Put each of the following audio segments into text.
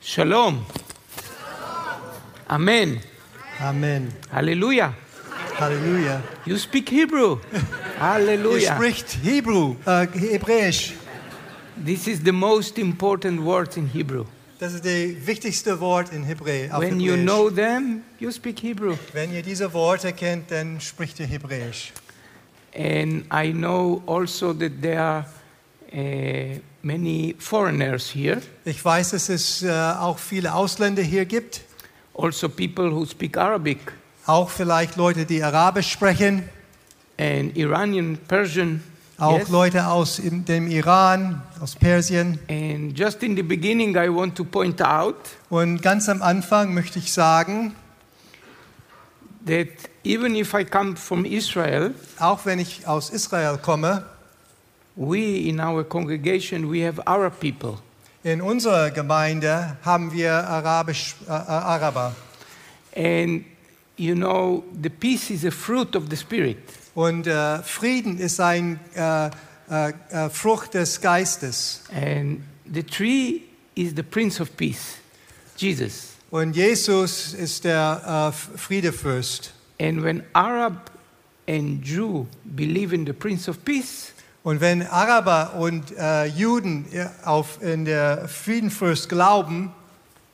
Shalom. Amen. Amen. Hallelujah. Halleluja. You speak Hebrew. Ihr Hallelujah. spricht Hebrew, uh, äh, Hebräisch. This is the most important word in Hebrew. Das ist das wichtigste Wort in Hebräisch. When you know them, you speak Hebrew. Wenn ihr diese Worte kennt, dann spricht ihr Hebräisch. And I know also that there are uh, many foreigners here, Ich weiß, dass es äh, auch viele Ausländer hier gibt, also people who speak Arabic auch vielleicht Leute, die Arabisch sprechen, and Iranian, Persian. auch yes. Leute aus im- dem Iran, aus Persien. And just in the beginning, I want to point out Und ganz am Anfang möchte ich sagen, that even if I come from Israel, auch wenn ich aus Israel komme, we in our congregation we have Arab people, in unserer Gemeinde haben wir Arabisch, äh, äh, Araber. and you know the peace is a fruit of the spirit. Und äh, Frieden ist ein äh, äh, äh, Frucht des Geistes. And the tree is the Prince of Peace, Jesus. Und Jesus ist der äh, Friedefürst. And when Arab and Jew believe in the Prince of Peace, Und wenn Araber und äh, Juden ja, auf in der Friedenfürst glauben,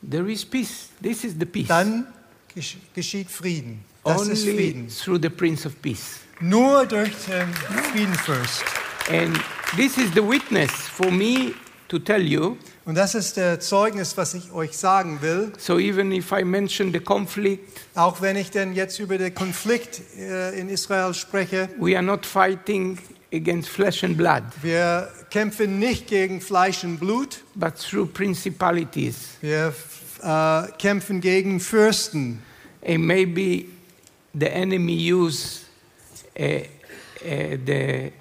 there is peace. This is the peace. dann gesch geschieht Frieden. Das ist Only Frieden. through the Prince of Peace. Nur durch den Friedenfürst. And this is the witness for me to tell you. Und das ist der Zeugnis, was ich euch sagen will. So even if I mention the conflict, Auch wenn ich denn jetzt über den Konflikt äh, in Israel spreche, we are not fighting against flesh and blood, wir kämpfen nicht gegen Fleisch und Blut, but through principalities. wir äh, kämpfen gegen Fürsten. And maybe the enemy use uh, uh, the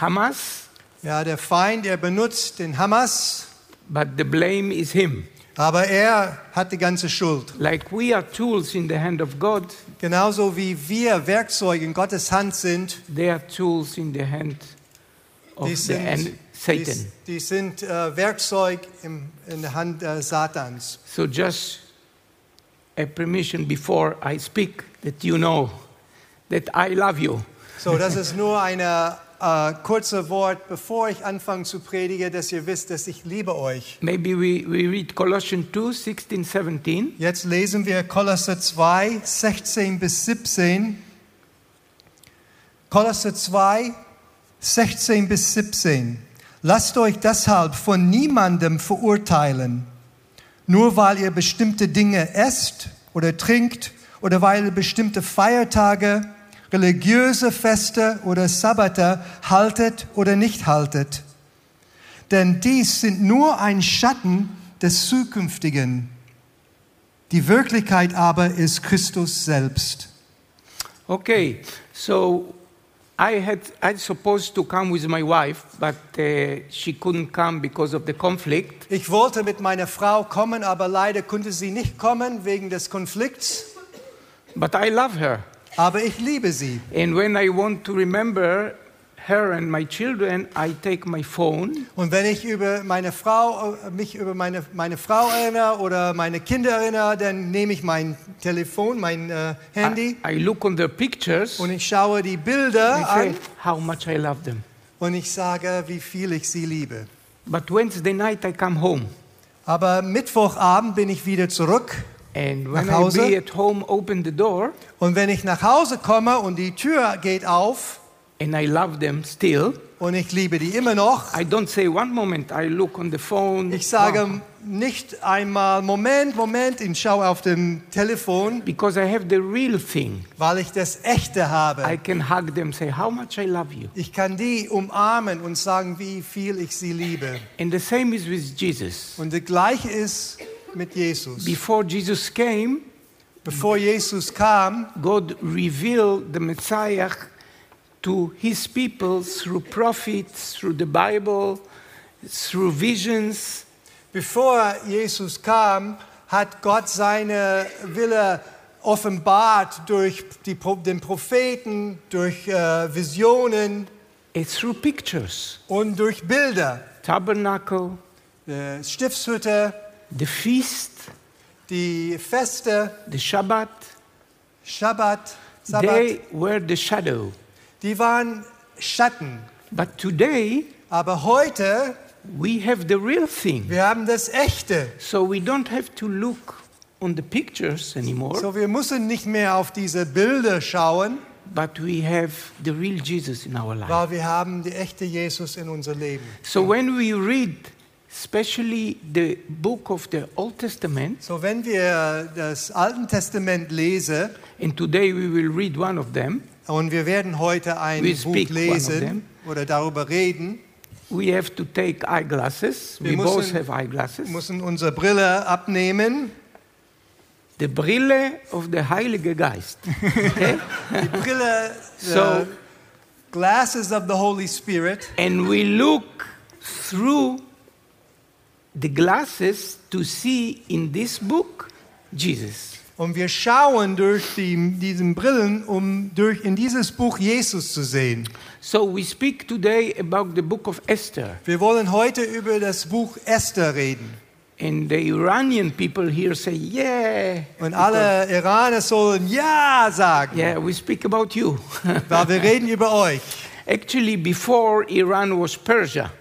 Hamas, Ja, der Feind, er benutzt den Hamas, but the blame is him. Aber er hat die ganze Schuld. Like we are tools in the hand of God, Genauso wie wir Werkzeuge in Gottes Hand sind, they are tools in the hand of die the sind, die, Satan. die sind äh, Werkzeug im, in der Hand äh, Satans. So just a permission before I speak that you know that I love you. So, das ist nur ein äh, kurze Wort, bevor ich anfange zu predigen, dass ihr wisst, dass ich liebe euch. Maybe we, we read Colossians 2, 16, 17. Jetzt lesen wir Kolosser 2, 16 bis 17. Kolosser 2, 16 bis 17. Lasst euch deshalb von niemandem verurteilen, nur weil ihr bestimmte Dinge esst oder trinkt oder weil ihr bestimmte Feiertage, religiöse Feste oder Sabbate haltet oder nicht haltet. Denn dies sind nur ein Schatten des Zukünftigen. Die Wirklichkeit aber ist Christus selbst. Okay, so I had I supposed to come with my wife, but uh, she couldn't come because of the conflict. Ich wollte mit meiner Frau kommen, aber leider konnte sie nicht kommen wegen des Konflikts. But I love her, Aber ich liebe sie. and when I want to remember her and my children, I take my phone Und wenn ich über meine Frau, mich über meine, meine Frau erinnere oder meine Kinder erinnere, dann nehme ich mein Telefon, mein äh, Handy I, I look on their pictures und ich schaue die and Bilder I say an how much I love them. und ich sage, wie viel ich sie liebe. But Wednesday night I come home, Aber Mittwochabend bin ich wieder zurück Nach I Hause? be at home, open the door, und wenn ich nach Hause komme und die Tür geht auf and I love them still. und ich liebe die immer noch, I don't say one moment. I look on the phone. ich sage wow, nicht einmal, Moment, Moment, ich schaue auf dem Telefon, because I have the real thing. weil ich das Echte I habe. can hug them, say how much I love you. Ich kann die umarmen und sagen, wie viel ich sie liebe. And the same is with Jesus. Und das Gleiche ist mit Jesus. Before Jesus came, Bevor Jesus kam, God revealed the Messiah to his people through prophets, through the Bible, through visions. bevor Jesus kam, hat Gott seine Wille offenbart durch die, den Propheten, durch äh, Visionen and through pictures. und durch Bilder. Tabernacle, Äh, Stiftshütte, the feast, Die Feste, the Shabbat, Schabbat, Sabbat, they were the shadow. die waren Schatten. But today, Aber heute, we have the real thing. wir haben das Echte. So we don't have to look on the pictures anymore, So, wir müssen nicht mehr auf diese Bilder schauen, but we have the real Jesus in our life. weil wir haben die echte Jesus in unser Leben. So when we read, especially the book of the Old Testament, So, wenn wir das Alte Testament lesen, and today we will read one of them, und wir werden heute ein We Buch lesen them. oder darüber reden, we have to take eyeglasses. Wir We both müssen- have eyeglasses. müssen unsere Brille abnehmen. The Brille of the Heilige Geist. Okay? Die Brille, So- glasses of the Holy Spirit. and we look through the glasses to see in this book Jesus. Und wir schauen durch die, diesen Brillen, um durch, in dieses Buch Jesus zu sehen. So we speak today about the book of Esther. Wir wollen heute über das Buch Esther reden. And the Iranian people here say, yeah. Und alle Iraner sollen Ja sagen, Yeah, we speak about you. weil wir reden über euch. Actually, before Iran was Persia.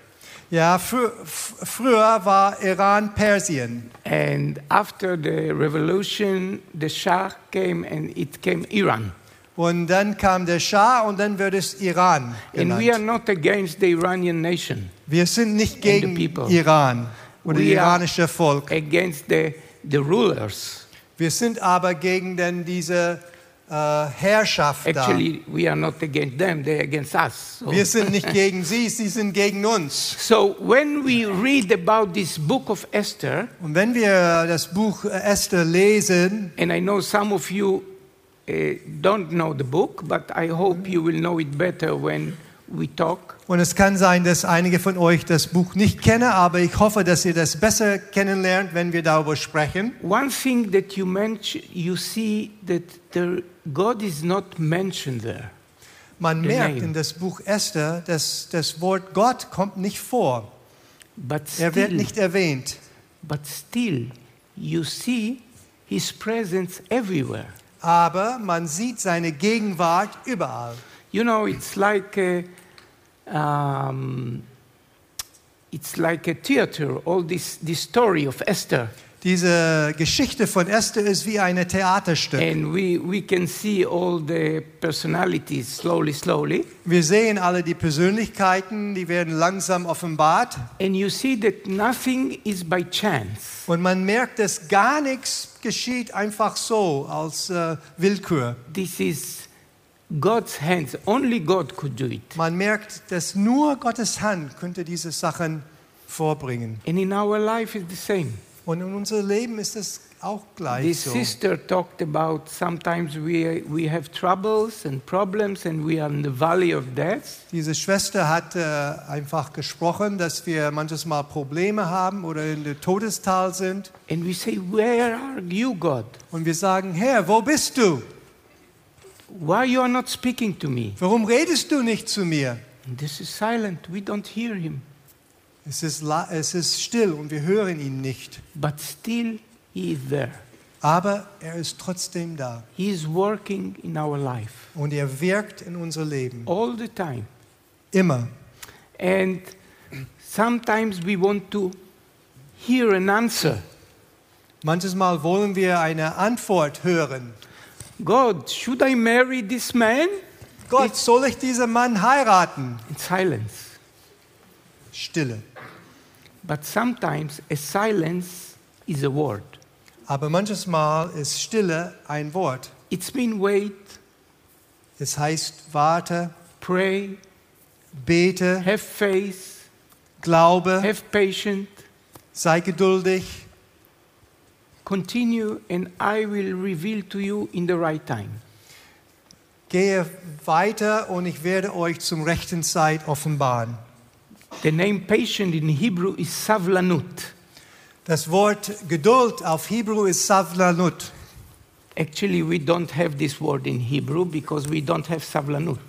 Ja, frü f- früher war Iran Persien. And after the revolution, the Shah came and it came Iran. Und dann kam der Schah und dann wird es Iran And we are genannt. not against the Iranian nation, Wir sind nicht gegen. Iran oder We are- iranische Volk. against the, the rulers. Wir sind aber gegen denn diese äh, Herrschaft da. Actually, we are not against them, they're against us. So, Wir sind nicht gegen sie, sie sind gegen uns. so when we read about this book of Esther, Und wenn wir das Buch Esther lesen, and I know some of you uh, don't know the book, but I hope you will know it better when. Und es kann sein, dass einige von euch das Buch nicht kennen, aber ich hoffe, dass ihr das besser kennenlernt, wenn wir darüber sprechen. One thing that you mention, you see that there, God is not mentioned there. Man The merkt name. in das Buch Esther, dass das Wort Gott kommt nicht vor. But Er wird still, nicht erwähnt. but still, you see His presence everywhere. Aber man sieht seine Gegenwart überall. You know, it's like a, um, it's like a theater. All this, this story of Esther, Diese Geschichte von Esther ist wie ein Theaterstück. and we, we can see all the personalities slowly, slowly, Wir sehen alle die Persönlichkeiten, die werden langsam offenbart. and you see that nothing is by chance. Und man merkt, dass gar nichts geschieht einfach so als äh, Willkür. This is God's hands. Only God could do it. Man merkt, dass nur Gottes Hand könnte diese Sachen vorbringen. And in our life, it's the same. Und in unserem Leben ist es auch gleich This so. sister talked about sometimes we, we have troubles and problems and we are in the valley of death. Diese Schwester hat äh, einfach gesprochen, dass wir manches Mal Probleme haben oder in der Todestal sind. And we say, Where are you, God? Und wir sagen, Herr, wo bist du? Why you are not speaking to me? Warum redest du nicht zu mir? And this is silent. We don't hear him. Es ist, es ist still und wir hören ihn nicht. But still, he is there. Aber er ist trotzdem da. He is working in our life Und er wirkt in unser Leben. all the time. Immer. And sometimes we want to hear an answer. Manches Mal wollen wir eine Antwort hören. God, should I marry this man? Gott, soll ich diesen Mann heiraten? In silence. Stille. But sometimes a silence is a word. Aber manches Mal ist Stille ein Wort. It's mean wait, Es heißt warte, pray, bete, have faith, glaube, have patience, sei geduldig continue, and I will reveal to you in the right time. Gehe weiter und ich werde euch zum rechten Zeit offenbaren. The name patient in Hebrew is savlanut. Das Wort Geduld auf Hebrew ist Savlanut. Actually, we don't have this word in Hebrew because we don't have savlanut.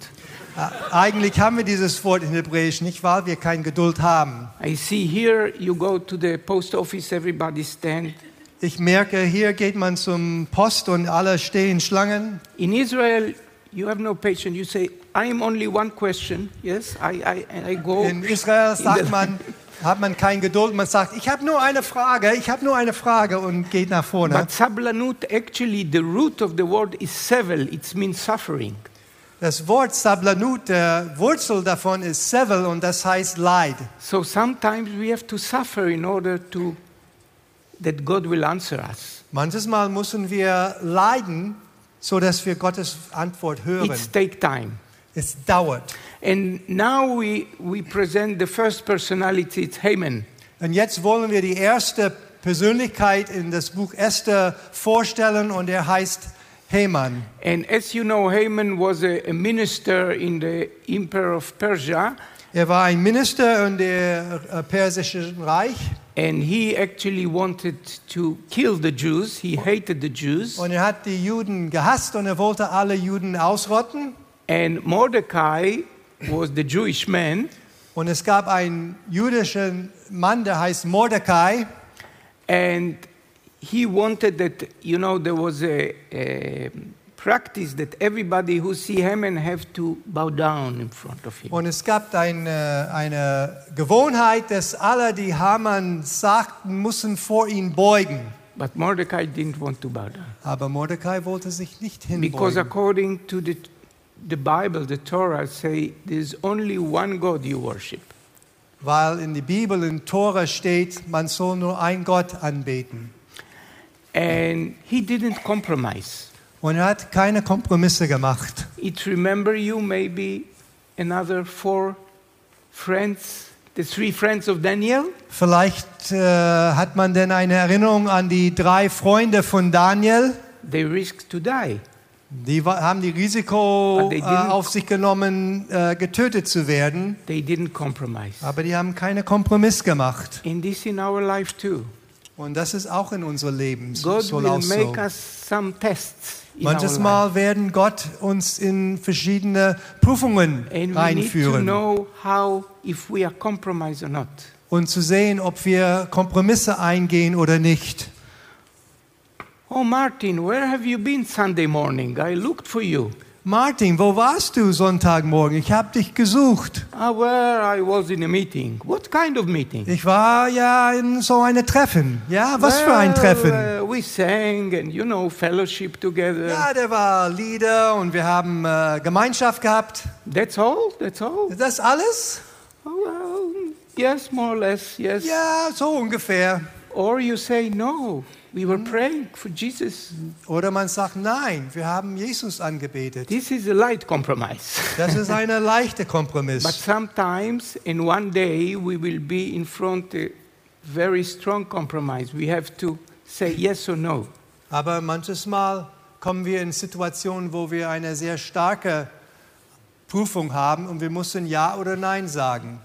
Eigentlich haben wir dieses Wort in Hebräisch nicht, weil wir keine Geduld haben. I see here you go to the post office, everybody stand. Ich merke, hier geht man zum Post und alle stehen Schlangen. In Israel, you have no patience. You say, I am only one question. Yes, I, I, I go. In Israel sagt man, hat man keine Geduld. Man sagt, ich habe nur eine Frage, ich habe nur eine Frage und geht nach vorne. But sablanut, actually, the root of the word is sevel. It means suffering. Das Wort Sablanut, der Wurzel davon ist Sevel und das heißt Leid. So sometimes we have to suffer in order to that God will answer us. Manches Mal müssen wir leiden, so dass wir Gottes Antwort hören. It's take time. es dauert. And now we, we present the first personality, it's Haman. Und jetzt wollen wir die erste Persönlichkeit in das Buch Esther vorstellen und er heißt Haman. And as you know, Haman was a, a minister in the Empire of Persia, Er war ein Minister in der äh, persischen Reich and he actually wanted to kill the Jews. He hated the Jews. und er hat die Juden gehasst und er wollte alle Juden ausrotten. And Mordecai was the Jewish man, Und es gab einen jüdischen Mann, der heißt Mordecai. and he wanted that, you know, there was a, a practice that everybody who see Haman have to bow down in front of him. Und es gab eine, eine Gewohnheit, dass alle, die Haman sagten, mussten vor ihn beugen. But Mordecai didn't want to bow down. Aber Mordecai wollte sich nicht Because hinbeugen. according to the, the Bible, the Torah say there's only one God you worship. Weil in der Bibel, in Tora steht, man soll nur einen Gott anbeten. And he didn't compromise. Und er hat keine Kompromisse gemacht. It remember you maybe another four friends, the three friends of Daniel? Vielleicht äh, hat man denn eine Erinnerung an die drei Freunde von Daniel. They risked to die. Die haben die Risiko äh, auf sich genommen, äh, getötet zu werden. They didn't compromise. Aber die haben keine Kompromiss gemacht. And this in our life too. Und das ist auch in unserem Leben. So, God will auch so. make us some tests Manches. Mal werden Gott uns in verschiedene Prüfungen And not. Und zu sehen, ob wir Kompromisse eingehen oder nicht. Oh, Martin, where have you been Sunday morning? I looked for you. Martin, wo warst du Sonntagmorgen? Ich habe dich gesucht. Ah, where I was in a meeting. What kind of meeting? Ich war ja in so einem Treffen. Ja, was für ein Treffen? Well, uh, we sang and, you know, fellowship together. Ja, der war Lieder und wir haben äh, Gemeinschaft gehabt. That's all? That's all? Ist das alles? Oh, well, yes, more or less, yes. Ja, so ungefähr. Or you say, no, we were praying for Jesus. Oder man sagt, nein, wir haben Jesus angebetet. This is a light compromise. Das ist eine leichte but Kompromiss. sometimes, in one day, we will be in front a very strong compromise. We have to say yes or no. Aber manches Mal kommen wir in Situationen, wo wir eine sehr starke Prüfung haben und wir müssen Ja oder Nein sagen.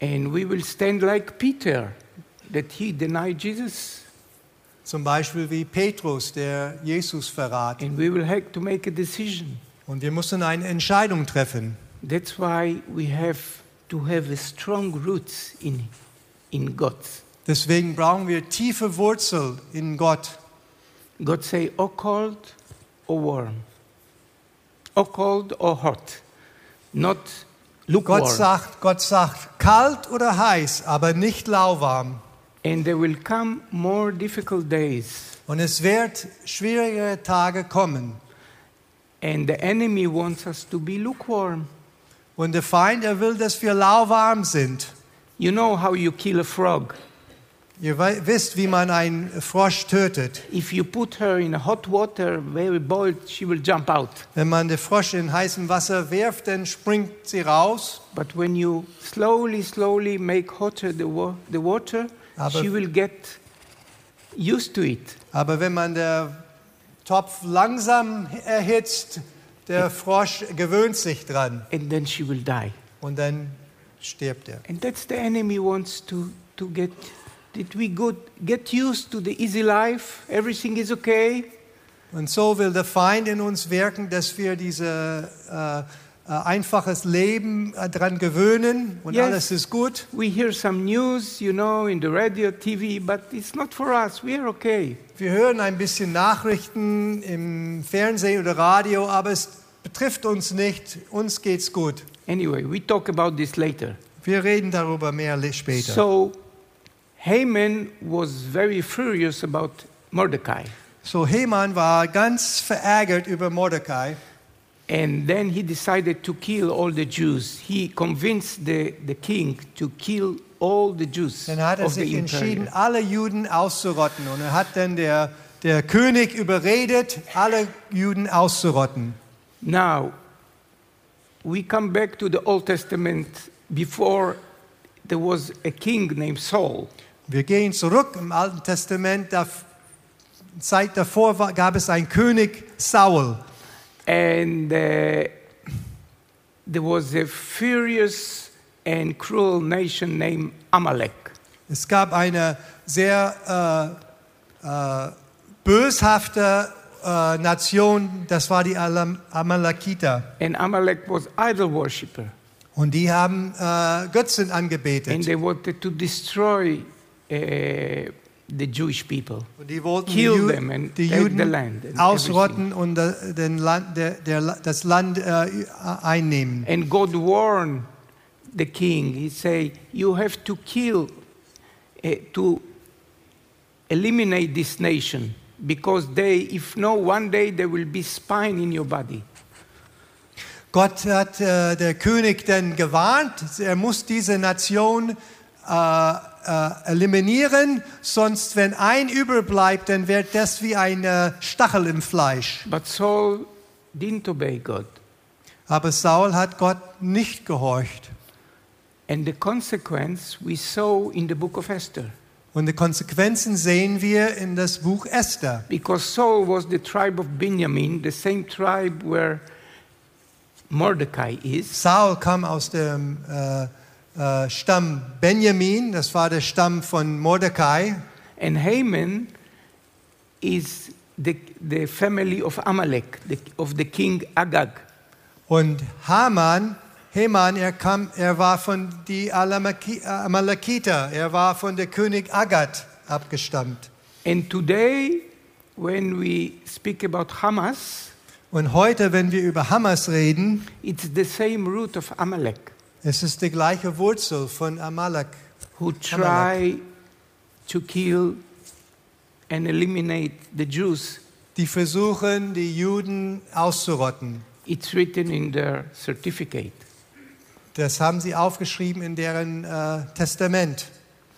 And we will stand like Peter, that he denied Jesus. Zum Beispiel wie Petrus, der Jesus verrat. And we will have to make a decision. Und wir müssen eine Entscheidung treffen. That's why we have to have a strong roots in, in God. Deswegen brauchen wir tiefe Wurzel in Gott. God say, or cold or warm, or cold or hot, not lukewarm. Gott sagt, Gott sagt, kalt oder heiß, aber nicht lauwarm. And there will come more difficult days. Und es wird schwierige Tage kommen. And the enemy wants us to be lukewarm. Und der Feind, er will, dass wir lauwarm sind. You know how you kill a frog. Ihr wisst, wie man einen Frosch tötet. If you put her in hot water, very boiled, she will jump out. Wenn man den Frosch in heißem Wasser wirft, dann springt sie raus. But when you slowly, slowly make hotter the, wa- the water, Aber- she will get used to it. Aber wenn man den Topf langsam erhitzt, der Frosch gewöhnt sich dran And then she will die. und dann stirbt er. And that's the enemy wants to, to get, that we good, get used to the easy life, everything is okay. Und so will der Feind in uns wirken, dass wir diese äh, einfaches Leben äh, dran gewöhnen und Yes. alles ist gut. We hear some news, you know, in the radio, TV, but it's not for us. We are okay. Wir hören ein bisschen Nachrichten im Fernsehen oder Radio, aber es betrifft uns nicht. Uns geht's gut. Anyway, we talk about this later. Wir reden darüber mehr später. So Haman was very furious about Mordecai. So Haman war ganz verärgert über Mordecai And then he decided to kill all the Jews. He convinced the, the king to kill all the Jews Dann hat er sich entschieden, alle Juden auszurotten. Und er hat dann der, der König überredet, alle Juden auszurotten. Now, we come back to the Old Testament before there was a king named Saul. Wir gehen zurück im Alten Testament. Da, Zeit davor war, gab es einen König Saul. And uh, there was a furious and cruel nation named Amalek. Es gab eine sehr äh, äh, böshafte äh, Nation, das war die Alam- Amalekiter. And Amalek was idol worshipper. Und die haben äh, Götzen And they wanted to destroy uh, the Jewish people. Und die wollten kill them and die take the land and ausrotten und äh, den Land, der, der, das Land äh, einnehmen. And God warned the king. He said, You have to kill, uh, to eliminate this nation, because they, if no, one day there will be spine in your body. Gott hat äh, der König denn gewarnt, er muss diese Nation äh, äh, eliminieren, sonst wenn ein überbleibt, dann wird das wie ein äh, Stachel im Fleisch. But Saul didn't obey God. Aber Saul hat Gott nicht gehorcht. And the consequence we saw in the book of Esther. Und die Konsequenzen sehen wir in das Buch Esther. Because Saul was the tribe of Benjamin, the same tribe where Mordecai is. Saul kam aus dem äh, äh, Stamm Benjamin, das war der Stamm von Mordecai. And Haman is the, the family of Amalek, the, of the king Agag. Und Haman, Haman, er, kam, er war von die Amalekiter, er war von der König Agad abgestammt. And today, when we speak about Hamas, Und heute, wenn wir über Hamas reden, it's the same root of Amalek, es ist die gleiche Wurzel von Amalek, who try to kill and eliminate the Jews. die versuchen, die Juden auszurotten. It's written in their certificate. Das haben sie aufgeschrieben in deren äh, Testament.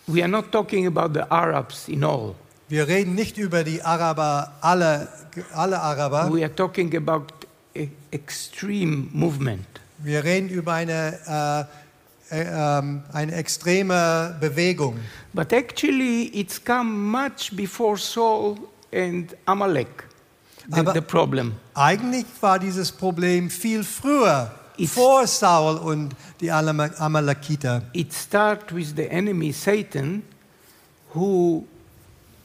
We are not talking about the Arabs in all. Wir reden nicht über die Araber, alle, alle Araber. We are talking about a extreme movement. Wir reden über eine, äh, äh, ähm, eine extreme Bewegung. But actually, it's come much before Saul and Amalek, the, Aber- the problem. Eigentlich war dieses Problem viel früher, It's- vor Saul und die Amalekiter. It starts with the enemy Satan, who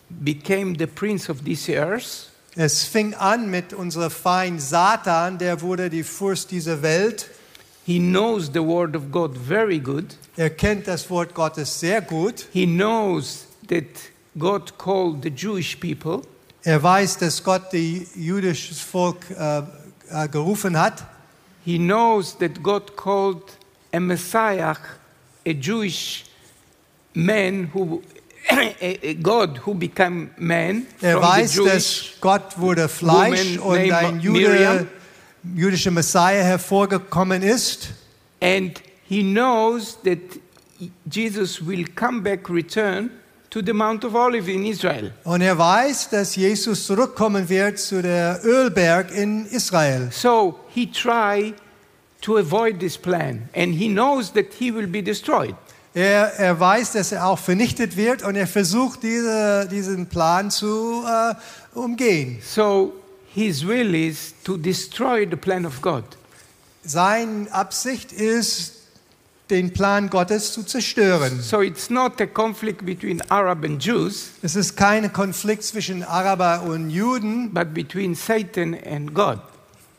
became the prince of this earth, Es fing an mit unserem Feind Satan, der wurde die Fürst dieser Welt. He knows the word of God very good. Er kennt das Wort Gottes sehr gut. He knows that God called the Jewish people, Er weiß, dass Gott die jüdisches Volk äh, äh, gerufen hat. he knows that God called a Messiah, a Jewish man who, God who became man Er from the weiß, dass Gott wurde Fleisch und ein Jude, Miriam. Jüdischer Messiah hervorgekommen ist. And he knows that Jesus will come back, return to the Mount of Olive in Israel. Und er weiß, dass Jesus zurückkommen wird zu der Ölberg in Israel. So he tried to avoid this plan, and he knows that he will be destroyed. Er, er weiß, dass er auch vernichtet wird und er versucht, diese, diesen Plan zu äh, umgehen. So his will is to destroy the plan of God. Seine Absicht ist, den Plan Gottes zu zerstören. So it's not a conflict between Arab and Jews, Es ist kein Konflikt zwischen Araber und Juden, but between Satan and God.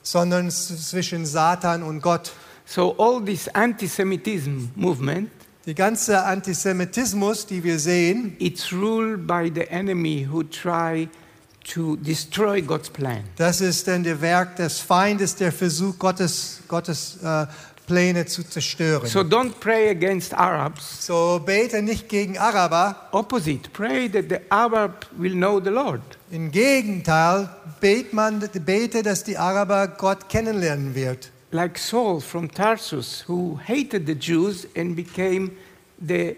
sondern zwischen Satan und Gott. So all this anti-Semitism movement, Die ganze Antisemitismus, die wir sehen, it's ruled by the enemy who try to destroy God's plan. das ist dann der Werk des Feindes, der versucht, Gottes, Gottes äh, Pläne zu zerstören. So don't pray against Arabs. So bete nicht gegen Araber. Opposite, pray that the Arab will know the Lord. Im Gegenteil, bet man, bete, dass die Araber Gott kennenlernen wird. Like Saul from Tarsus, who hated the Jews and became the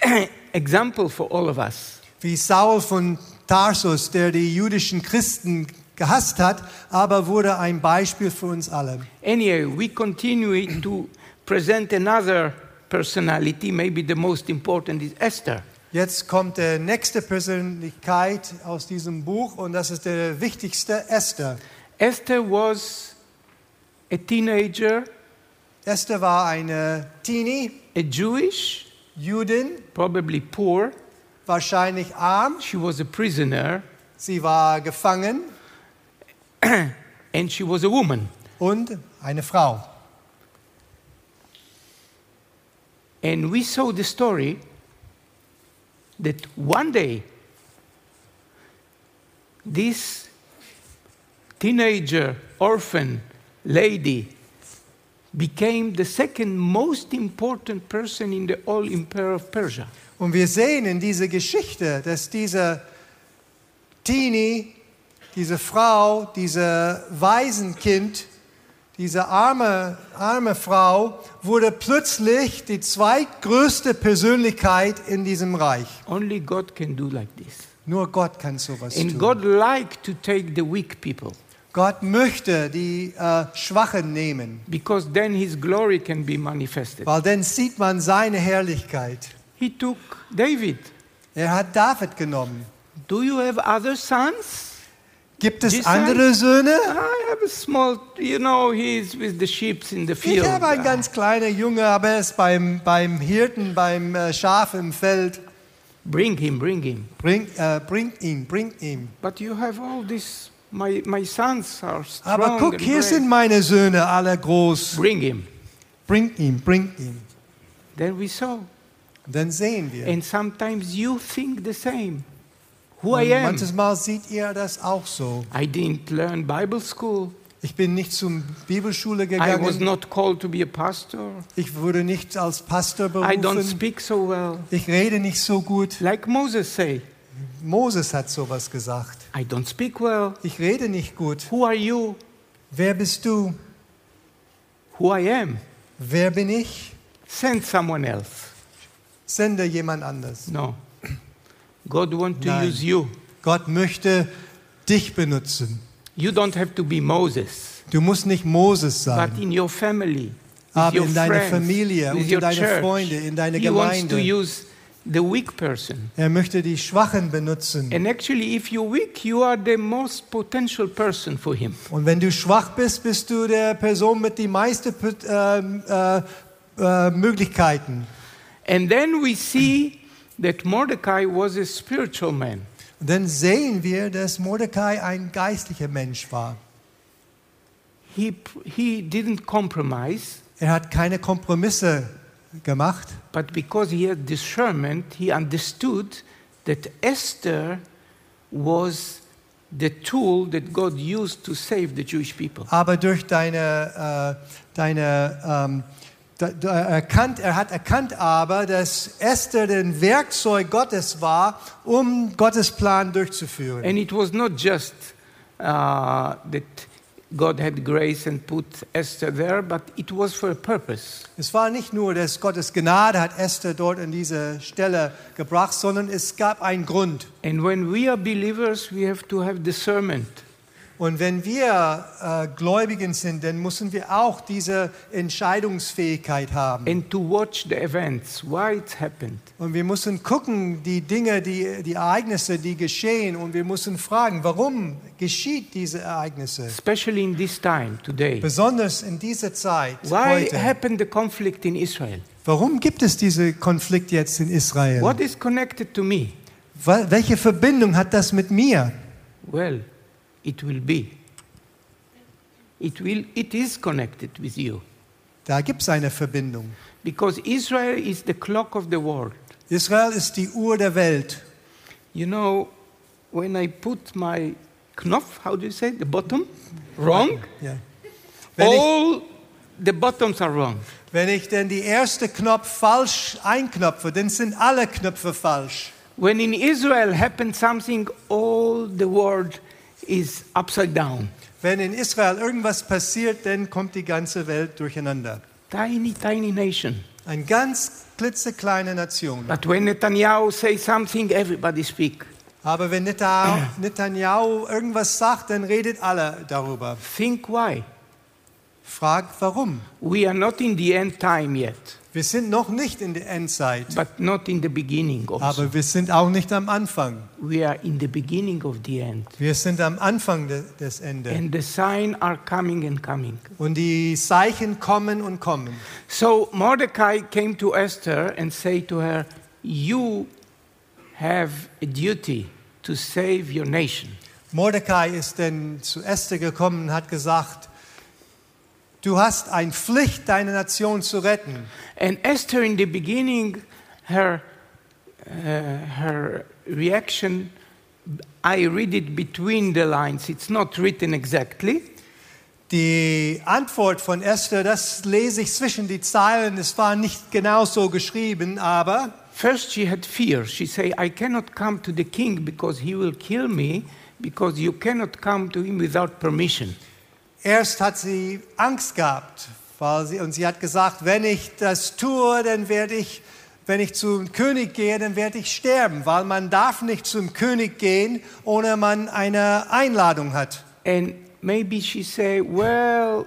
example for all of us. Wie Saul von Tarsus, der die jüdischen Christen gehasst hat, aber wurde ein Beispiel für uns alle. Anyway, we continue to present another personality, maybe the most important is Esther. Jetzt kommt die nächste Persönlichkeit aus diesem Buch und das ist der wichtigste, Esther. Esther was a teenager, Esther war eine Teenie, a Jewish, Jüdin, probably poor. Wahrscheinlich arm. She was a prisoner Sie war gefangen and she was a woman. und eine Frau. And we saw the story that one day this teenager orphan lady became the second most important person in the whole empire of Persia. Und wir sehen in dieser Geschichte, dass diese Teenie, diese Frau, diese Waisenkind, diese arme, arme Frau wurde plötzlich die zweitgrößte Persönlichkeit in diesem Reich. Only God can do like this. Nur Gott kann sowas And tun. God like to take the weak people Gott möchte die äh, Schwachen nehmen, because then his glory can be manifested. weil dann sieht man seine Herrlichkeit. He took David. Er hat David genommen. Do you have other sons? Gibt es Jesus? andere Söhne? I have a small, you know, he's with the sheep in the Ich field. habe einen ganz kleinen Junge, aber er ist beim, beim Hirten, beim äh, Schaf im Feld. Bring him, bring him. Bring, äh, bringt ihn, bringt ihn. But you have all this. My, my sons are strong. Aber guck, hier sind meine Söhne, alle groß. Bring him. Bringt ihn, bringt ihn. Then we saw. Dann sehen wir. And sometimes you think the same. Who Und I am. manches Mal seht ihr das auch so. I didn't learn Bible school. Ich bin nicht zum Bibelschule I was gegangen. not called to be a pastor. Ich wurde nicht als Pastor I don't berufen. speak so well. Ich rede nicht so gut. Like Moses say, Moses hat sowas gesagt. I don't speak well. Ich rede nicht gut. Who are you? Wer bist du? Who I am? Wer bin ich? Send someone else. Sende jemand anders. No. God want to Nein. use you. Gott möchte dich benutzen. You don't have to be Moses, Du musst nicht Moses but sein, in your family, aber in deiner friends, Familie und in deine church, Freunde, in deine He wants to Gemeinde. use the weak person. Er möchte die Schwachen benutzen. And actually, if you're weak, you are the most potential person for Him. Und wenn du schwach bist, bist du der Person mit den meisten ähm, äh, äh, Möglichkeiten. And then we see that Mordecai was a spiritual man. Und dann sehen wir, dass Mordecai ein geistlicher Mensch war. He, he didn't compromise, Er hat keine Kompromisse gemacht, but because he had discernment, he understood that Esther was the tool that God used to save the Jewish people. aber durch deine, äh, deine ähm, da, da, erkannt, er hat erkannt aber, dass Esther ein Werkzeug Gottes war, um Gottes Plan durchzuführen. And it was not just uh, that God had grace and put Esther there, but it was for a purpose. Es war nicht nur, dass Gottes Gnade hat Esther dort an diese Stelle gebracht, sondern es gab einen Grund. And when we are believers, we have to have discernment. Und wenn wir äh, Gläubigen sind, dann müssen wir auch diese Entscheidungsfähigkeit haben. and to watch the events, why it happened. Und wir müssen gucken, die Dinge, die, die Ereignisse, die geschehen. Und wir müssen fragen, warum geschieht diese Ereignisse? Especially in this time, today. Besonders in dieser Zeit, Why heute. happened the conflict in Israel? Warum gibt es diesen Konflikt jetzt in Israel? What is connected to me? Welche Verbindung hat das mit mir? Well, it will be. It will it is connected with you. Da gibt es eine Verbindung. Because Israel is the clock of the world. Israel ist die Uhr der Welt. You know, when I put my knopf, how do you say, the bottom, wrong, ich, all the bottoms are wrong. wenn ich denn die erste Knopf falsch einknopfe, dann sind alle Knöpfe falsch. When in Israel happens something, all the world is upside down. Wenn in Israel irgendwas passiert, dann kommt die ganze Welt durcheinander. Tiny, tiny nation. Eine ganz klitzekleine Nation. But when Netanyahu says something, everybody speak. Aber wenn Netanyahu, irgendwas sagt, dann redet alle darüber. Think why? Fragt warum. We are not in the end time yet, Wir sind noch nicht in der Endzeit, but not in the beginning also. aber wir sind auch nicht am Anfang. We are in the beginning of the end. Wir sind am Anfang de, des Endes. And the signs are coming and coming. Und die Zeichen kommen und kommen. So Mordecai came to Esther and said to her, You have a duty to save your nation. Mordecai ist denn zu Esther gekommen und hat gesagt, du hast eine Pflicht, deine Nation zu retten. And Esther, in the beginning, her, uh, her reaction, I read it between the lines. It's not written exactly. Die Antwort von Esther, das lese ich zwischen die Zeilen, es war nicht genau so geschrieben, aber First, she had fear. She said, I cannot come to the king because he will kill me, because you cannot come to him without permission. Erst hat sie Angst gehabt, weil sie, und sie hat gesagt, wenn ich das tue, dann werde ich, wenn ich zum König gehe, dann werde ich sterben, weil man darf nicht zum König gehen, ohne man eine Einladung hat. And maybe she said, well,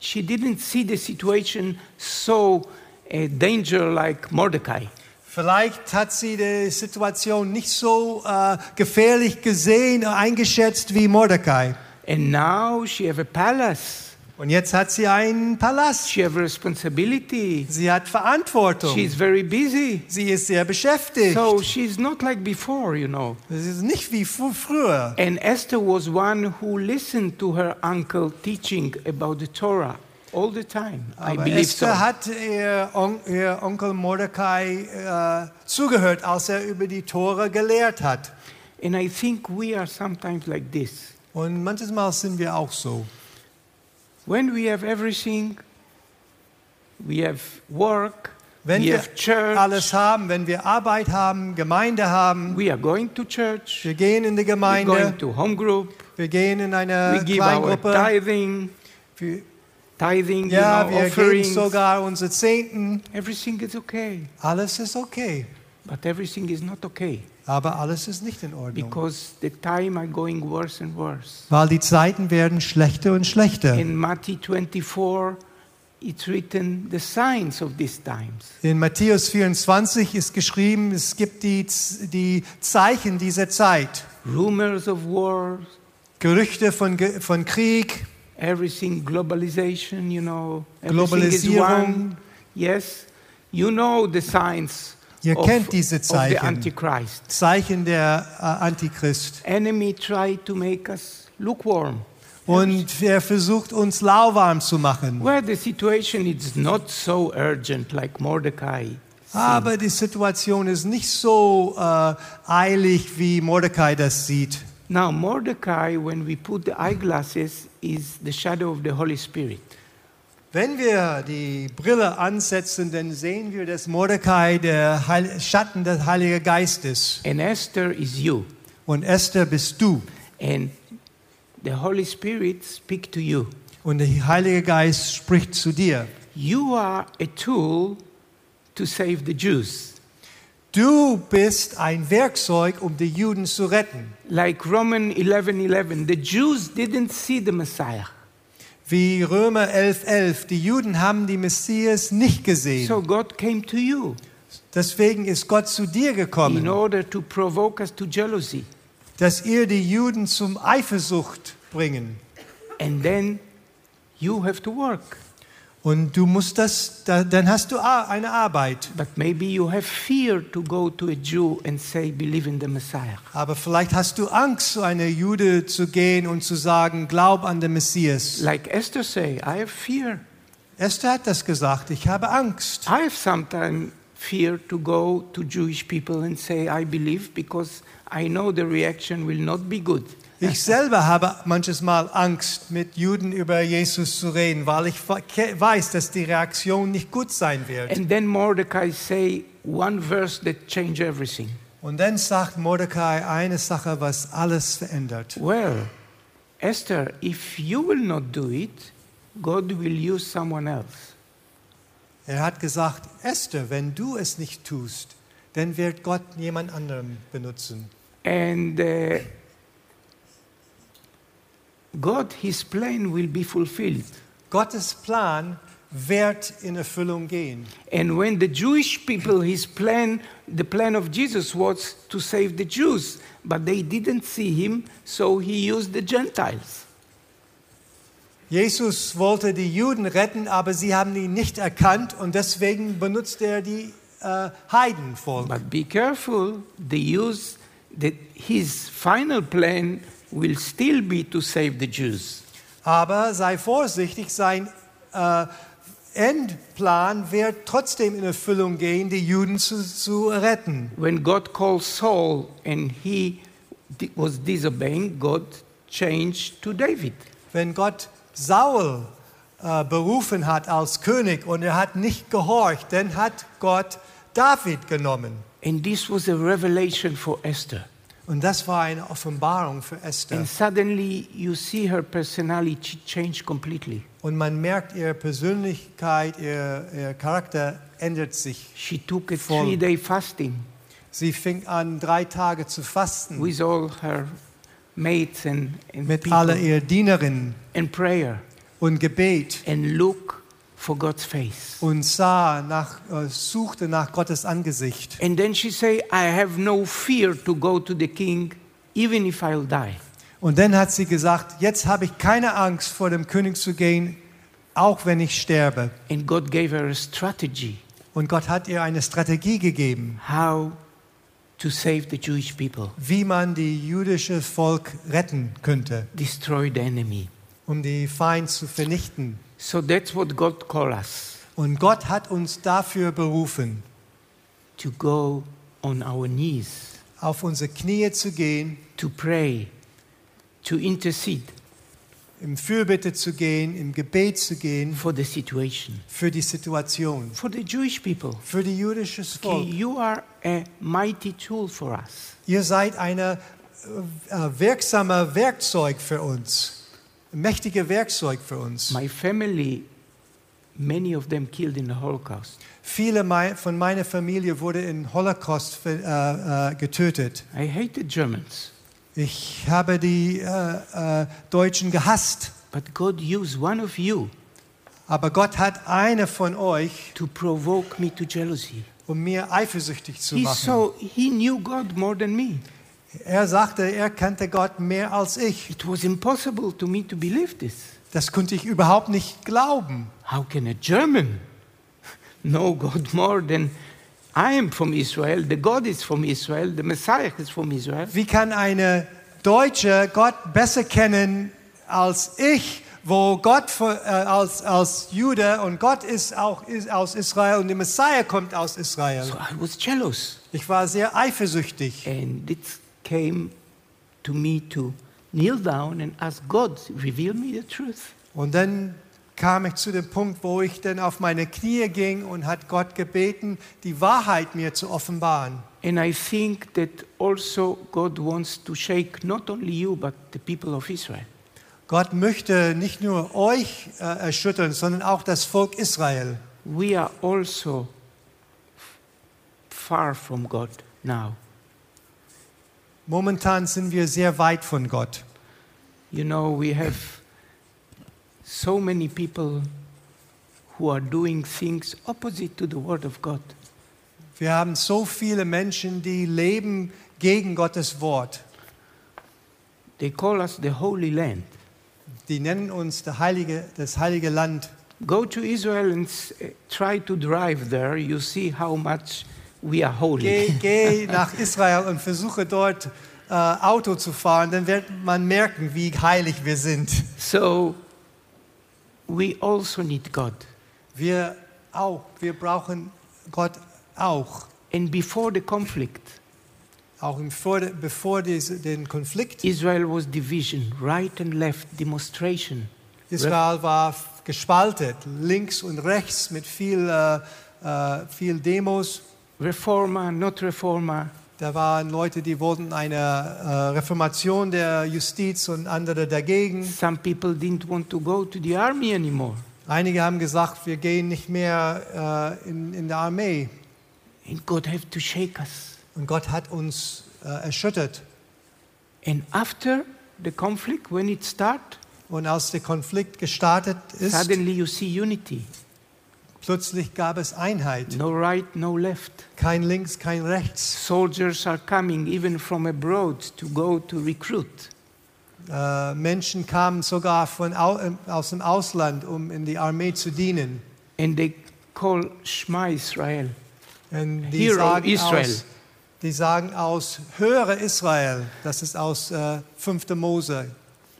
she didn't see the situation so uh, danger like Mordecai. Vielleicht hat sie die Situation nicht so äh, gefährlich gesehen, eingeschätzt wie Mordecai. And now she have a palace. Und jetzt hat sie einen Palast. She have responsibility. Sie hat Verantwortung. She's very busy. sie ist sehr beschäftigt. So she's not like before, you know. Es ist nicht wie fr- früher. And Esther was one who listened to her uncle teaching about the Torah all the time. I Aber believe so. Esther hat ihr, On ihr Onkel Mordecai äh, zugehört, als er über die Tore gelehrt hat. And I think we are sometimes like this. Und manches Mal sind wir auch so. When we have everything, we have work, Wenn we wir have church, alles haben, wenn wir Arbeit haben, Gemeinde haben, we are going to church, wir gehen in die we're Gemeinde, going to home group, wir gehen in eine we give our Kleingruppe, tithing, wir, tithing, ja, you know, wir geben sogar unsere Zehnten. Everything is okay, Alles ist okay, but everything is not okay aber alles ist nicht in Ordnung. because the time are going worse and worse. Weil die Zeiten werden schlechter und schlechter. In Matthew 24, it's written the signs of these times. In Matthäus 24 ist geschrieben, es gibt die, die Zeichen dieser Zeit. Rumors of wars, Gerüchte von, von Krieg, everything globalization, you know, everything is Globalisierung. one. Yes, you know the signs Ihr of, kennt diese Zeichen. Zeichen der äh, Antichrist. Enemy tried to make us lukewarm, Und er versucht uns lauwarm zu machen. where the situation is not so urgent like Mordecai. Aber die Situation ist nicht so äh, eilig, wie Mordecai das sieht. Now, Mordecai, when we put the eyeglasses, is the shadow of the Holy Spirit. Wenn wir die Brille ansetzen, dann sehen wir, dass Mordecai der Heil Schatten des Heiligen Geistes And Esther is you. und Esther bist du. And the Holy Spirit speak to you. Und der Heilige Geist spricht zu dir. You are a tool to save the Jews. Du bist ein Werkzeug, um die Juden zu retten. Like Roman 11:11, the Jews didn't see the Messiah. Wie Römer 11,11. 11. Die Juden haben die Messias nicht gesehen. So God came to you Deswegen ist Gott zu dir in gekommen, order to provoke us to jealousy. dass ihr die Juden zum Eifersucht bringen. And then you have to work. Und du musst das, da, dann hast du eine Arbeit. But maybe you have fear to go to a Jew and say, believe in the Messiah. Aber vielleicht hast du Angst, zu einer Jude zu gehen und zu sagen, glaub an den Messias. Like Esther say, I have fear. Esther hat das gesagt, ich habe Angst. I have sometimes fear to go to Jewish people and say I believe because I know the reaction will not be good. Ich selber habe manches Mal Angst, mit Juden über Jesus zu reden, weil ich weiß, dass die Reaktion nicht gut sein wird. And then Mordecai say one verse that change everything. Und dann sagt Mordecai eine Sache, was alles verändert. Well, Esther, if you will not do it, God will use someone else. Er hat gesagt, Esther, wenn du es nicht tust, dann wird Gott jemand anderem benutzen. And uh, God, His plan will be fulfilled. Gottes Plan wird in Erfüllung gehen. And when the Jewish people, his plan, the plan of Jesus was to save the Jews, but they didn't see him, so he used the Gentiles. Jesus wollte die Juden retten, aber sie haben ihn nicht erkannt und deswegen benutzt er die äh, Heidenvolk. But be careful, the use that his final plan will still be to save the Jews. Aber sei vorsichtig, sein äh, Endplan wird trotzdem in Erfüllung gehen, die Juden zu, zu retten. When God called Saul and he was disobeying, God changed to David. Wenn Gott Saul äh, berufen hat als König und er hat nicht gehorcht, dann hat Gott David genommen. And this was a revelation for Esther. Und das war eine Offenbarung für Esther. And suddenly you see her personality change completely. Und man merkt, ihre Persönlichkeit, ihr, ihr Charakter ändert sich. She took a Voll. three day fasting Sie fing an, drei Tage zu fasten with all her mates and, and mit people alle ihr Dienerinnen and prayer und Gebet and look for God's face. und sah nach, äh, suchte nach Gottes Angesicht. And then she say, I have no fear to go to the king, even if I'll die. Und dann hat sie gesagt, jetzt habe ich keine Angst vor dem König zu gehen, auch wenn ich sterbe. And God gave her a strategy Und Gott hat ihr eine Strategie gegeben, how to save the Jewish people, wie man die jüdische Volk retten könnte, destroy the enemy. um die Feind zu vernichten. So that's what God called us. Und Gott hat uns dafür berufen, to go on our knees, auf unsere Knie zu gehen, to pray, to intercede. im Fürbitte zu gehen, im Gebet zu gehen for the situation, für die Situation, for the Jewish people. für die jüdische Okay, Volk. you are a mighty tool for us. Ihr seid ein äh, äh, wirksamer Werkzeug für uns, ein mächtiger Werkzeug für uns. My family, many of them killed in the Holocaust. Viele von meiner Familie wurde im Holocaust äh, äh, getötet. I hated Germans, Ich habe die äh, äh, Deutschen gehasst, but God used one of you aber Gott hat eine von euch, to provoke me to jealousy. um mir eifersüchtig zu He machen. saw he knew God more than me. Er sagte, er kannte Gott mehr als ich. It was impossible to me to believe this. Das konnte ich überhaupt nicht glauben. How can a German know God more than I am from Israel? The God is from Israel. The Messiah is from Israel. Wie kann eine Deutsche Gott besser kennen als ich, wo Gott äh, als, als Jude und Gott ist auch ist aus Israel und der Messiah kommt aus Israel? So I was jealous. Ich war sehr eifersüchtig. And it came to me to kneel down and ask God, reveal me the truth. Und dann kam ich zu dem Punkt, wo ich dann auf meine Knie ging und hat Gott gebeten, die Wahrheit mir zu offenbaren. And I think that also God wants to shake not only you, but the people of Israel. Gott möchte nicht nur euch äh, erschüttern, sondern auch das Volk Israel. We are also far from God now. Momentan sind wir sehr weit von Gott. You know, we have so many people who are doing things opposite to the Word of God. Wir haben so viele Menschen, die leben gegen Gottes Wort. They call us the Holy Land. Die nennen uns heilige, das heilige Land. Go to Israel and eh, try to drive there. You see how much we are holy. Geh, geh nach Israel und versuche dort äh, Auto zu fahren, dann wird man merken, wie heilig wir sind. So we also need God. Wir auch, wir brauchen Gott auch. And before the conflict, Auch im vor, bevor diese, den Konflikt. Israel was division, right and left, demonstration. Israel war gespaltet, links und rechts mit viel, äh, äh, viel Demos. Reformer, not reformer. Da waren Leute, die wollten eine äh, Reformation der Justiz und andere dagegen. Some people didn't want to go to the army anymore. Einige haben gesagt, wir gehen nicht mehr äh, in, in der Armee. And God have to shake us. Und Gott hat uns äh, erschüttert. And after the conflict, when it start, Und als der Konflikt gestartet ist, suddenly you see unity. Plötzlich gab es Einheit. No right, no left. Kein links, kein rechts. Soldiers are coming even from abroad to go to recruit. Äh, Menschen kamen sogar von au, äh, aus dem Ausland, um in die Armee zu dienen. And they call Shema Israel. Und die Hero sagen Israel. aus, die sagen aus Höre Israel. Das ist aus äh, 5. Mose.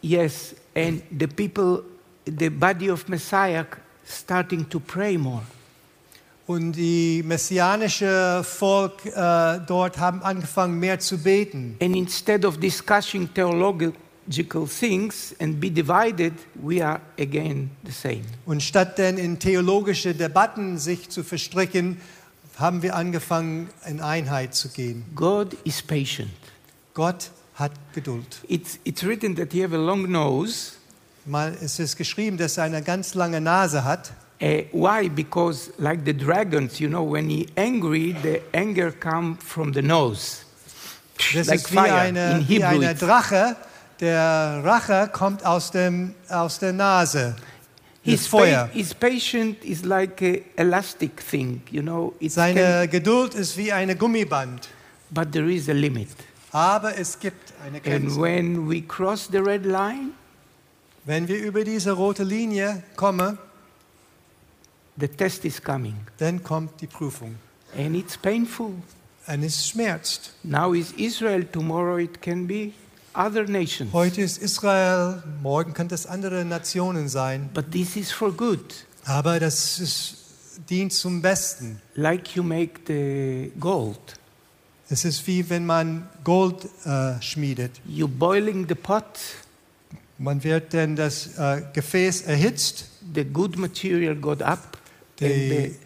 Yes, and the people, the body of Messiah starting to pray more. Und die messianische Volk äh, dort haben angefangen, mehr zu beten. And instead of discussing theological things and be divided, we are again the same. Und statt denn in theologische Debatten sich zu verstricken, haben wir angefangen, in Einheit zu gehen. God is patient. Gott hat Geduld. It's, it's written that he have a long nose. Mal es ist geschrieben, dass er eine ganz lange Nase hat. Uh, why? Because like the dragons, you know, when he angry, the anger come from the nose. Das like ist wie, eine, In wie eine Drache. Der Rache kommt aus, dem, aus der Nase. His, Feuer. pa- his patient is like a elastic thing, you know. It can, Seine Geduld ist wie eine Gummiband. but there is a limit. Aber es gibt eine And Grenze. when we cross the red line, Wenn wir über diese rote Linie kommen, the test is coming, dann kommt die Prüfung. and it's painful. Und es schmerzt. Now is Israel, tomorrow it can be other nations. Heute ist Israel, morgen könnte es andere Nationen sein. But this is for good. Aber das ist, dient zum Besten. Like you make the gold. Es ist wie wenn man Gold äh, schmiedet. You boiling the pot, Man wird dann das äh, Gefäß erhitzt, the good material go up, die, the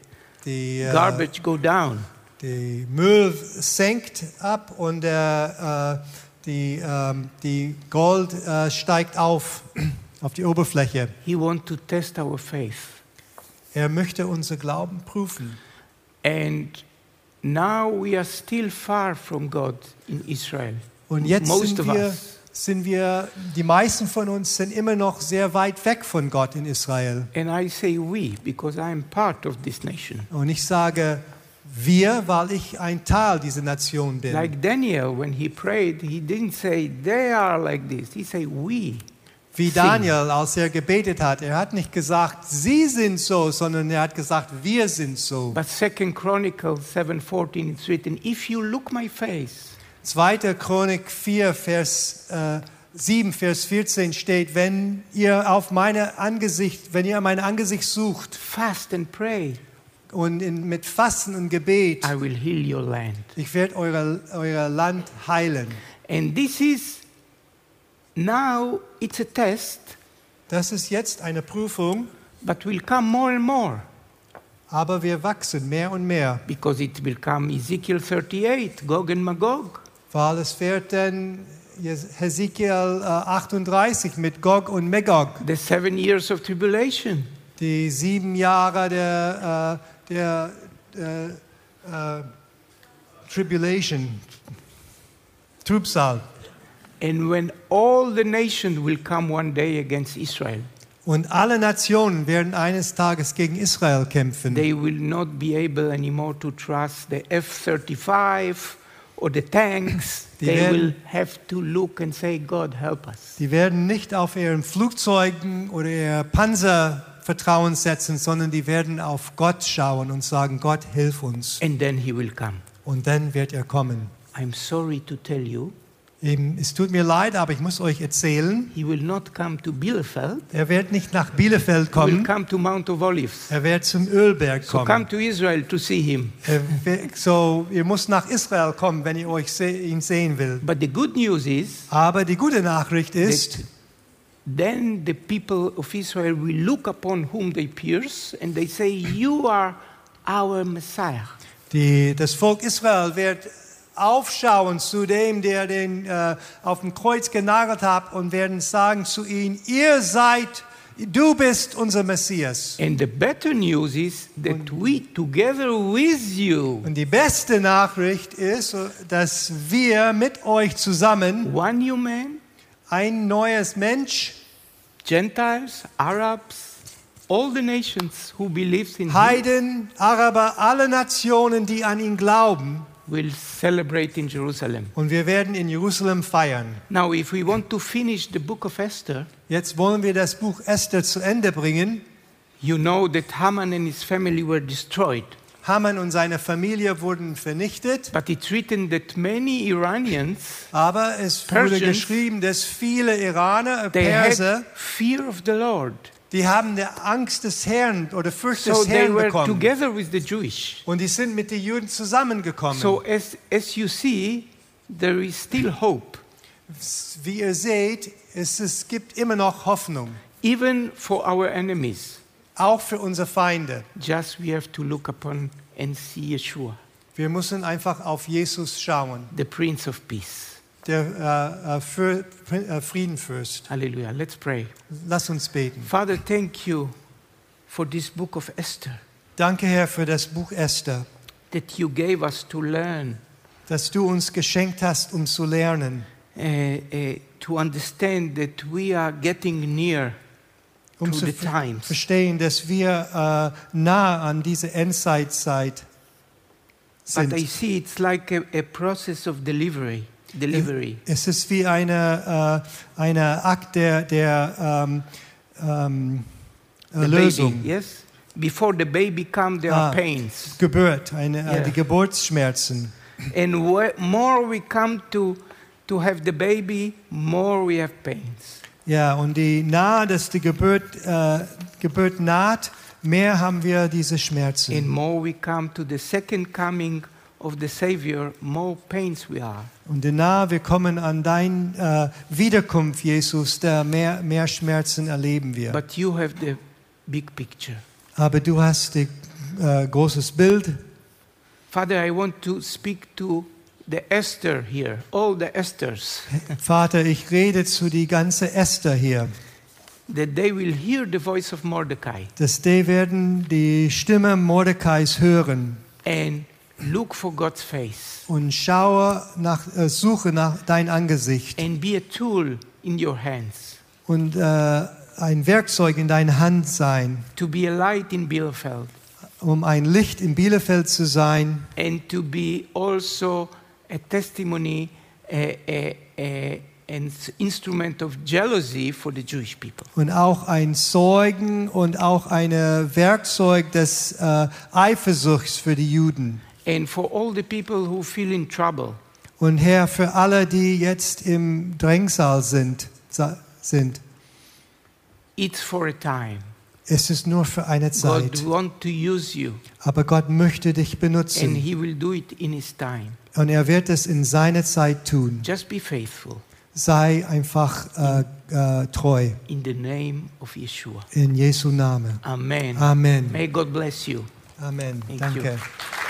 die, äh, garbage go down. die Müll senkt ab und der, äh, die, ähm, die Gold äh, steigt auf auf die Oberfläche. He want to test our faith. Er möchte unser Glauben prüfen. And now we are still far from God in Israel. Und jetzt Most sind of wir, us. Sind wir, die meisten von uns sind immer noch sehr weit weg von Gott in Israel. And I say we because I am part of this nation. Und ich sage wir, weil ich ein Teil dieser Nation bin. Like Daniel, when he prayed, he didn't say they are like this. He said we. Wie Daniel, als er gebetet hat. Er hat nicht gesagt, sie sind so, sondern er hat gesagt, wir sind so. But Second Chronicles 7:14 it's written, if you look my face, 2. Chronik 4, Vers äh, 7, Vers 14 steht, wenn ihr auf meine Angesicht, wenn ihr mein Angesicht sucht fast and pray, und in, mit Fasten und Gebet, I will heal your land. ich werde euer, euer Land heilen. And this is now it's a test, Das ist jetzt eine Prüfung, but will come more and more aber wir wachsen mehr und mehr, because it will come Ezekiel 38, Gog and Magog. Weil es wird dann Hesekiel äh, 38 mit Gog und Magog, The seven years of tribulation. die sieben Jahre der, äh, der äh, äh, Tribulation, Trübsal. And when all the nations will come one day against Israel, Und alle Nationen werden eines Tages gegen Israel kämpfen. they will not be able anymore to trust the F 35 or the tanks. Die they werden- will have to look and say, God, help us. Die werden nicht auf ihren Flugzeugen oder ihr Panzer Vertrauen setzen, sondern die werden auf Gott schauen und sagen, Gott, hilf uns. And then he will come. Und dann wird er kommen. I'm sorry to tell you, es tut mir leid, aber ich muss euch erzählen, He will not come to Bielefeld. er wird nicht nach Bielefeld He will kommen, come to Mount of Olives. er wird zum Ölberg So come kommen. to Israel to see him. Wird- So, ihr müsst nach Israel kommen, wenn ihr euch se ihn sehen will. But the good news is Aber die gute Nachricht ist, then the people of Israel will look upon whom they pierce and they say, You are our Messiah. die, das Volk Israel wird aufschauen zu dem, der den äh, auf dem Kreuz genagelt hat und werden sagen zu ihm, ihr seid, du bist unser Messias. And the better news is that we, together with you, Und die beste Nachricht ist, dass wir mit euch zusammen one new man, ein neues Mensch, Gentiles, Arabs, all the nations who believes in Heiden, Araber, alle Nationen, die an ihn glauben. Will celebrate in Jerusalem. Und wir werden in Jerusalem feiern. Now, if we want to finish the book of Esther, Jetzt wollen wir das Buch Esther zu Ende bringen. you know that Haman and his family were destroyed. Haman und seine Familie wurden vernichtet. But it's written that many Iranians Aber es wurde Persians, geschrieben, dass viele Iraner, Perser, fear of the Lord. Die haben die Angst des Herrn oder Furcht So des Herrn bekommen. together with the Jewish. Und die sind mit den Juden zusammengekommen. So as, as you see, there is still hope, Wie ihr seht, es, es gibt immer noch Hoffnung, even for our enemies. auch für unsere Feinde. Just we have to look upon and see Yeshua, Wir müssen einfach auf Jesus schauen, the Prince of Peace. Der äh, äh, für, äh, Friedenfürst. Hallelujah. Let's pray. Lass uns beten. Father, thank you for this book of Esther Danke, Herr, für das Buch Esther, that you gave us to learn, das du uns geschenkt hast, um zu lernen, uh, uh, to understand that we are getting near um to zu the times. verstehen, dass wir äh, nah an diese Endzeitzeit But I sind. see it's like a, a process of delivery. Delivery. Es ist wie eine, äh, eine Akt der, der ähm, ähm, Erlösung. baby, yes? Before the baby comes, there Ah. are pains. Geburt, eine, äh, Yeah. die Geburtsschmerzen. And more we come to, to have the baby, more we have pains. Ja, und die nahe, dass die Geburt, äh, Geburt naht, mehr haben wir diese Schmerzen. And more we come to the second coming of the Savior, more pains we are. Und je nahe wir kommen an dein äh, Wiederkunft, Jesus, da mehr, mehr Schmerzen erleben wir. But you have the big picture. Aber du hast ein äh, großes Bild. Father, I want to speak to the Esther here, all the Esthers, Vater, ich rede zu die ganze Esther hier, that they will hear the voice of Mordecai dass die werden die Stimme Mordecais hören and look for God's face und schaue nach, äh, suche nach dein Angesicht and be a tool in your hands und äh, ein Werkzeug in deiner Hand sein, to be a light in Bielefeld um ein Licht in Bielefeld zu sein and to be also a testimony, a, a, a, an instrument of jealousy for the Jewish people. und auch ein Zeugen und auch ein Werkzeug des äh, Eifersuchts für die Juden. And for all the people who feel in trouble, Und Herr, für alle, die jetzt im Drängsal sind, sind it's for a time. es ist nur für eine God Zeit. wants to use you, Aber Gott möchte dich and benutzen He will do it in His time. und er wird es in seiner Zeit tun. Just be faithful Sei einfach äh, äh, treu in the name of Yeshua. in Jesu Namen. Amen. Amen. May God bless you. Amen. Thank Danke. you.